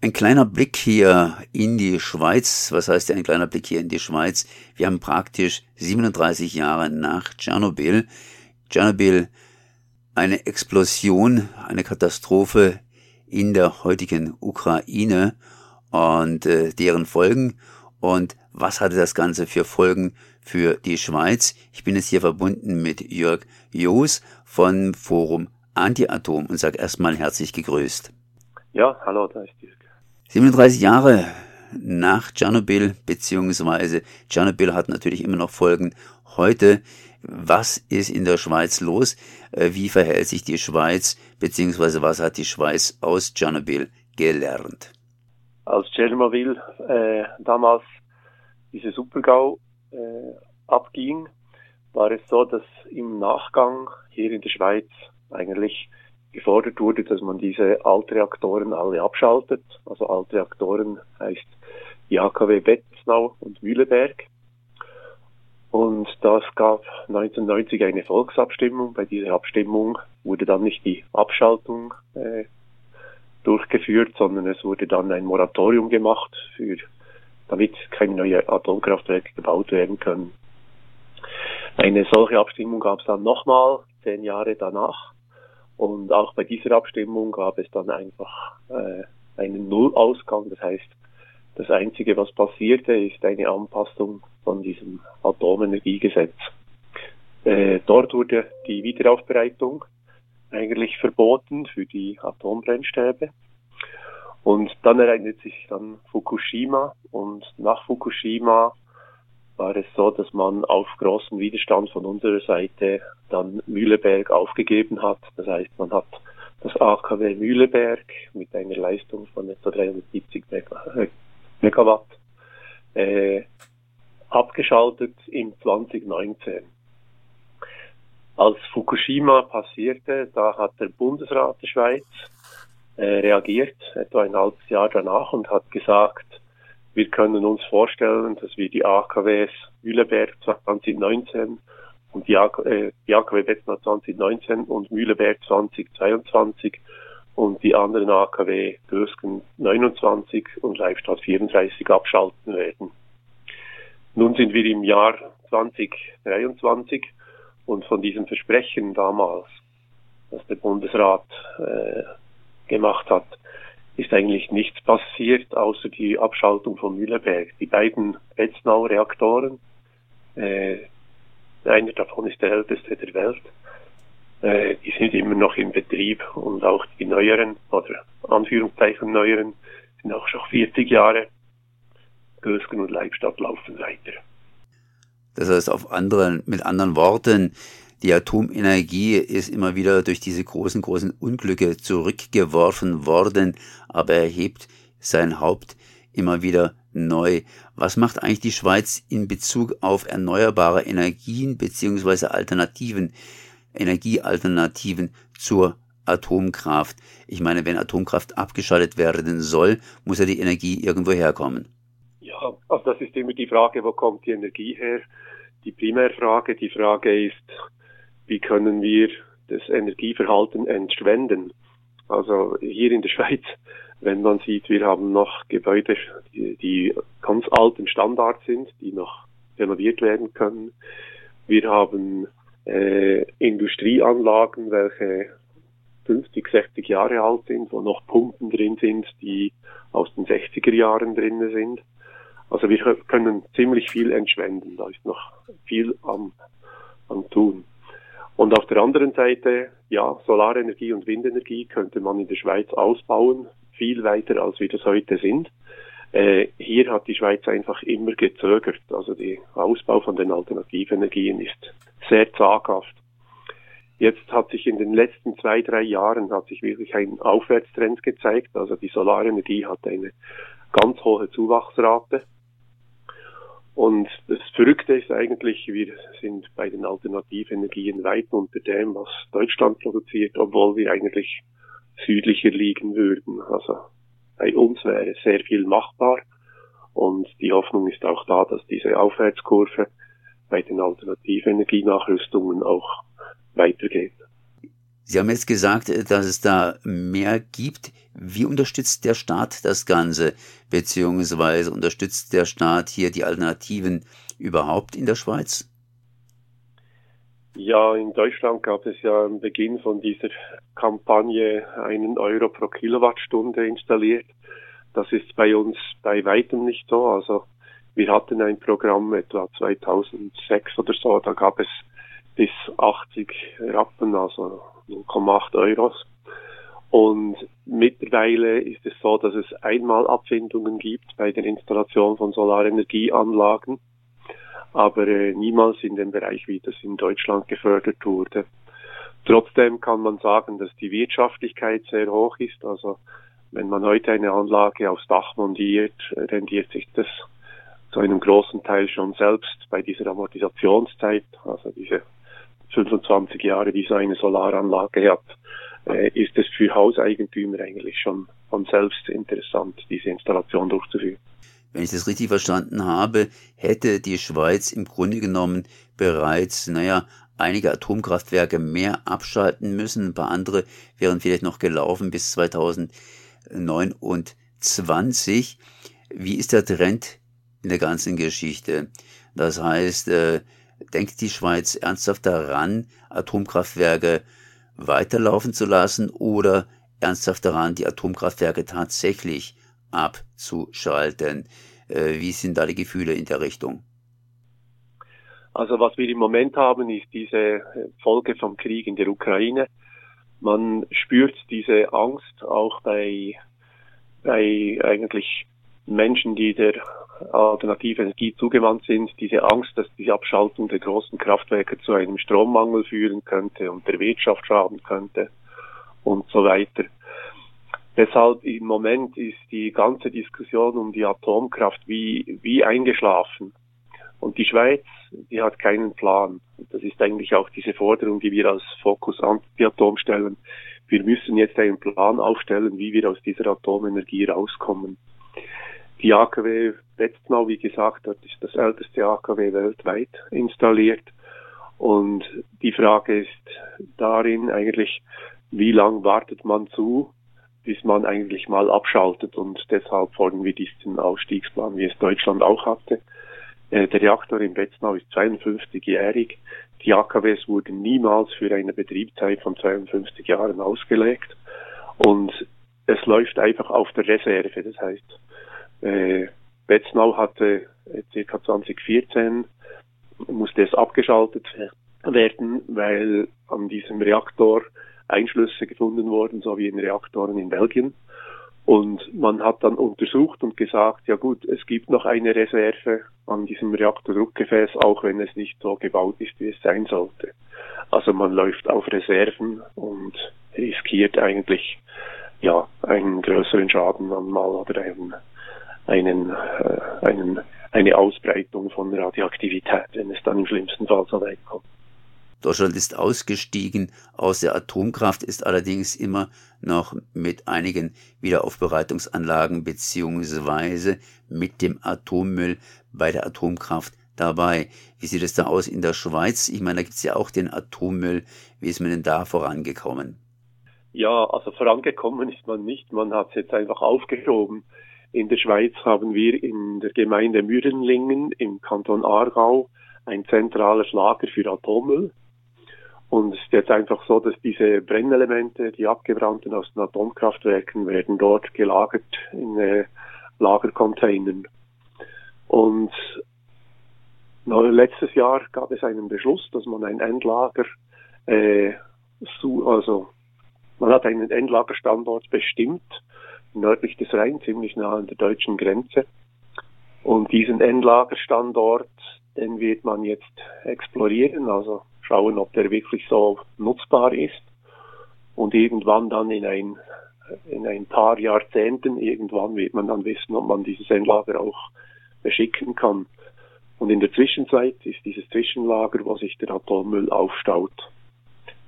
Ein kleiner Blick hier in die Schweiz. Was heißt ein kleiner Blick hier in die Schweiz? Wir haben praktisch 37 Jahre nach Tschernobyl. Tschernobyl, eine Explosion, eine Katastrophe in der heutigen Ukraine und äh, deren Folgen. Und was hatte das Ganze für Folgen für die Schweiz? Ich bin jetzt hier verbunden mit Jörg Joos von Forum Anti-Atom und sage erstmal herzlich gegrüßt. Ja, hallo, da ist Jörg. 37 Jahre nach Tschernobyl, beziehungsweise Tschernobyl hat natürlich immer noch Folgen heute. Was ist in der Schweiz los? Äh, wie verhält sich die Schweiz, beziehungsweise was hat die Schweiz aus Tschernobyl gelernt? Als Tschernobyl äh, damals diese Supergau äh, abging, war es so, dass im Nachgang hier in der Schweiz eigentlich gefordert wurde, dass man diese Altreaktoren alle abschaltet. Also Altreaktoren heißt die AKW Betznau und Mühleberg. Und das gab 1990 eine Volksabstimmung. Bei dieser Abstimmung wurde dann nicht die Abschaltung äh, durchgeführt, sondern es wurde dann ein Moratorium gemacht, für, damit keine neuen Atomkraftwerke gebaut werden können. Eine solche Abstimmung gab es dann nochmal zehn Jahre danach. Und auch bei dieser Abstimmung gab es dann einfach äh, einen Nullausgang. Das heißt, das Einzige, was passierte, ist eine Anpassung von diesem Atomenergiegesetz. Äh, dort wurde die Wiederaufbereitung eigentlich verboten für die Atombrennstäbe. Und dann ereignet sich dann Fukushima und nach Fukushima war es so, dass man auf großen Widerstand von unserer Seite dann Mühleberg aufgegeben hat. Das heißt, man hat das AKW Mühleberg mit einer Leistung von etwa 370 äh, Megawatt äh, abgeschaltet im 2019. Als Fukushima passierte, da hat der Bundesrat der Schweiz äh, reagiert, etwa ein halbes Jahr danach, und hat gesagt, wir können uns vorstellen, dass wir die AKWs Mühleberg 2019 und die, äh, die AKW Bettner 2019 und Mühleberg 2022 und die anderen AKW Gösgen 29 und Leibstadt 34 abschalten werden. Nun sind wir im Jahr 2023 und von diesem Versprechen damals, das der Bundesrat äh, gemacht hat, ist eigentlich nichts passiert, außer die Abschaltung von Mühleberg. Die beiden Betznau-Reaktoren, äh, einer davon ist der älteste der Welt, äh, die sind immer noch im Betrieb und auch die neueren, oder Anführungszeichen neueren, sind auch schon 40 Jahre. Gösgen und Leibstadt laufen weiter. Das heißt, auf anderen, mit anderen Worten, die Atomenergie ist immer wieder durch diese großen, großen Unglücke zurückgeworfen worden, aber erhebt sein Haupt immer wieder neu. Was macht eigentlich die Schweiz in Bezug auf erneuerbare Energien beziehungsweise Alternativen, Energiealternativen zur Atomkraft? Ich meine, wenn Atomkraft abgeschaltet werden soll, muss ja die Energie irgendwo herkommen. Ja, also das ist immer die Frage, wo kommt die Energie her? Die Primärfrage, die Frage ist, wie können wir das Energieverhalten entschwenden. Also hier in der Schweiz, wenn man sieht, wir haben noch Gebäude, die, die ganz alten Standard sind, die noch renoviert werden können. Wir haben äh, Industrieanlagen, welche 50, 60 Jahre alt sind, wo noch Pumpen drin sind, die aus den 60er Jahren drin sind. Also wir können ziemlich viel entschwenden. Da ist noch viel am, am tun. Und auf der anderen Seite, ja, Solarenergie und Windenergie könnte man in der Schweiz ausbauen, viel weiter als wir das heute sind. Äh, hier hat die Schweiz einfach immer gezögert. Also der Ausbau von den Alternativenergien ist sehr zaghaft. Jetzt hat sich in den letzten zwei, drei Jahren hat sich wirklich ein Aufwärtstrend gezeigt. Also die Solarenergie hat eine ganz hohe Zuwachsrate. Und das Verrückte ist eigentlich, wir sind bei den Alternativenergien weit unter dem, was Deutschland produziert, obwohl wir eigentlich südlicher liegen würden. Also bei uns wäre sehr viel machbar und die Hoffnung ist auch da, dass diese Aufwärtskurve bei den Alternativenergienachrüstungen auch weitergeht. Sie haben jetzt gesagt, dass es da mehr gibt. Wie unterstützt der Staat das Ganze? Beziehungsweise unterstützt der Staat hier die Alternativen überhaupt in der Schweiz? Ja, in Deutschland gab es ja am Beginn von dieser Kampagne einen Euro pro Kilowattstunde installiert. Das ist bei uns bei weitem nicht so. Also wir hatten ein Programm etwa 2006 oder so, da gab es bis 80 Rappen, also 0,8 Euro. Und mittlerweile ist es so, dass es einmal Abfindungen gibt bei der Installation von Solarenergieanlagen, aber äh, niemals in dem Bereich, wie das in Deutschland gefördert wurde. Trotzdem kann man sagen, dass die Wirtschaftlichkeit sehr hoch ist. Also wenn man heute eine Anlage aufs Dach montiert, rendiert sich das zu einem großen Teil schon selbst bei dieser Amortisationszeit, also diese 25 Jahre, die so eine Solaranlage hat, äh, ist es für Hauseigentümer eigentlich schon von selbst interessant, diese Installation durchzuführen. Wenn ich das richtig verstanden habe, hätte die Schweiz im Grunde genommen bereits, naja, einige Atomkraftwerke mehr abschalten müssen. Ein paar andere wären vielleicht noch gelaufen bis 2029. Wie ist der Trend in der ganzen Geschichte? Das heißt, äh, denkt die Schweiz ernsthaft daran, Atomkraftwerke weiterlaufen zu lassen oder ernsthaft daran, die Atomkraftwerke tatsächlich abzuschalten? Äh, wie sind da die Gefühle in der Richtung? Also was wir im Moment haben, ist diese Folge vom Krieg in der Ukraine. Man spürt diese Angst auch bei, bei eigentlich Menschen, die der alternative Energie zugewandt sind, diese Angst, dass die Abschaltung der großen Kraftwerke zu einem Strommangel führen könnte und der Wirtschaft schaden könnte und so weiter. Deshalb im Moment ist die ganze Diskussion um die Atomkraft wie, wie eingeschlafen. Und die Schweiz, die hat keinen Plan. Das ist eigentlich auch diese Forderung, die wir als Fokus Anti-Atom stellen. Wir müssen jetzt einen Plan aufstellen, wie wir aus dieser Atomenergie rauskommen. Die AKW Betznau, wie gesagt, dort ist das älteste AKW weltweit installiert. Und die Frage ist darin eigentlich, wie lang wartet man zu, bis man eigentlich mal abschaltet. Und deshalb fordern wir diesen Ausstiegsplan, wie es Deutschland auch hatte. Äh, der Reaktor in Betznau ist 52-jährig. Die AKWs wurden niemals für eine Betriebszeit von 52 Jahren ausgelegt. Und es läuft einfach auf der Reserve. Das heißt, äh, Betznau hatte äh, ca. 2014 musste es abgeschaltet werden, weil an diesem Reaktor Einschlüsse gefunden wurden, so wie in Reaktoren in Belgien. Und man hat dann untersucht und gesagt, ja gut, es gibt noch eine Reserve an diesem Reaktordruckgefäß, auch wenn es nicht so gebaut ist, wie es sein sollte. Also man läuft auf Reserven und riskiert eigentlich ja einen größeren Schaden einmal oder einen einen, äh, einen, eine Ausbreitung von Radioaktivität, wenn es dann im schlimmsten Fall so weit kommt. Deutschland ist ausgestiegen aus der Atomkraft, ist allerdings immer noch mit einigen Wiederaufbereitungsanlagen beziehungsweise mit dem Atommüll bei der Atomkraft dabei. Wie sieht es da aus in der Schweiz? Ich meine, da gibt es ja auch den Atommüll. Wie ist man denn da vorangekommen? Ja, also vorangekommen ist man nicht. Man hat es jetzt einfach aufgeschoben. In der Schweiz haben wir in der Gemeinde Mürenlingen im Kanton Aargau ein zentrales Lager für Atommüll. Und es ist jetzt einfach so, dass diese Brennelemente, die abgebrannten aus den Atomkraftwerken, werden dort gelagert in äh, Lagercontainern. Und letztes Jahr gab es einen Beschluss, dass man ein Endlager, äh, also man hat einen Endlagerstandort bestimmt nördlich des Rhein, ziemlich nah an der deutschen Grenze. Und diesen Endlagerstandort, den wird man jetzt explorieren, also schauen, ob der wirklich so nutzbar ist. Und irgendwann dann in ein, in ein paar Jahrzehnten, irgendwann wird man dann wissen, ob man dieses Endlager auch beschicken kann. Und in der Zwischenzeit ist dieses Zwischenlager, wo sich der Atommüll aufstaut.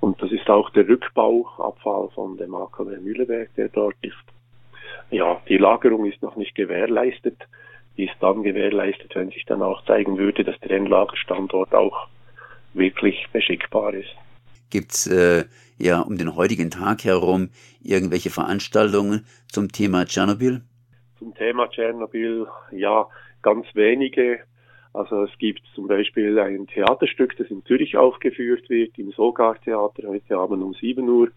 Und das ist auch der Rückbauabfall von dem AKW Mühleberg, der dort ist ja, die Lagerung ist noch nicht gewährleistet. Die ist dann gewährleistet, wenn sich dann auch zeigen würde, dass der Endlagerstandort auch wirklich beschickbar ist. Gibt es äh, ja um den heutigen Tag herum irgendwelche Veranstaltungen zum Thema Tschernobyl? Zum Thema Tschernobyl, ja, ganz wenige. Also es gibt zum Beispiel ein Theaterstück, das in Zürich aufgeführt wird, im Sogar Theater, heute Abend um 7 Uhr.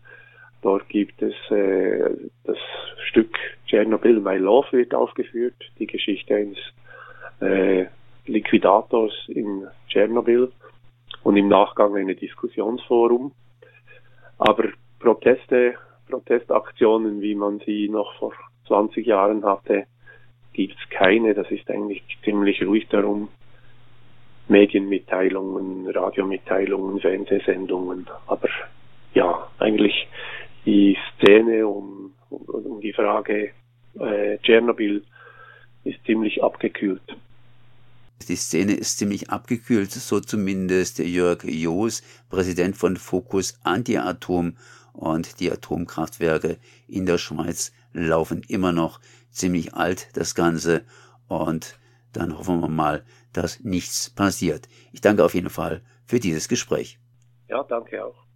Dort gibt es äh, das Stück Tschernobyl My Love wird aufgeführt, die Geschichte eines äh, Liquidators in Tschernobyl und im Nachgang eine Diskussionsforum. Aber Proteste, Protestaktionen, wie man sie noch vor 20 Jahren hatte, gibt es keine. Das ist eigentlich ziemlich ruhig darum. Medienmitteilungen, Radiomitteilungen, Fernsehsendungen. Aber ja, eigentlich die Szene um, um, um die Frage äh, Tschernobyl ist ziemlich abgekühlt. Die Szene ist ziemlich abgekühlt, so zumindest Jörg Joos, Präsident von Focus Anti-Atom und die Atomkraftwerke in der Schweiz laufen immer noch ziemlich alt, das Ganze. Und dann hoffen wir mal, dass nichts passiert. Ich danke auf jeden Fall für dieses Gespräch. Ja, danke auch.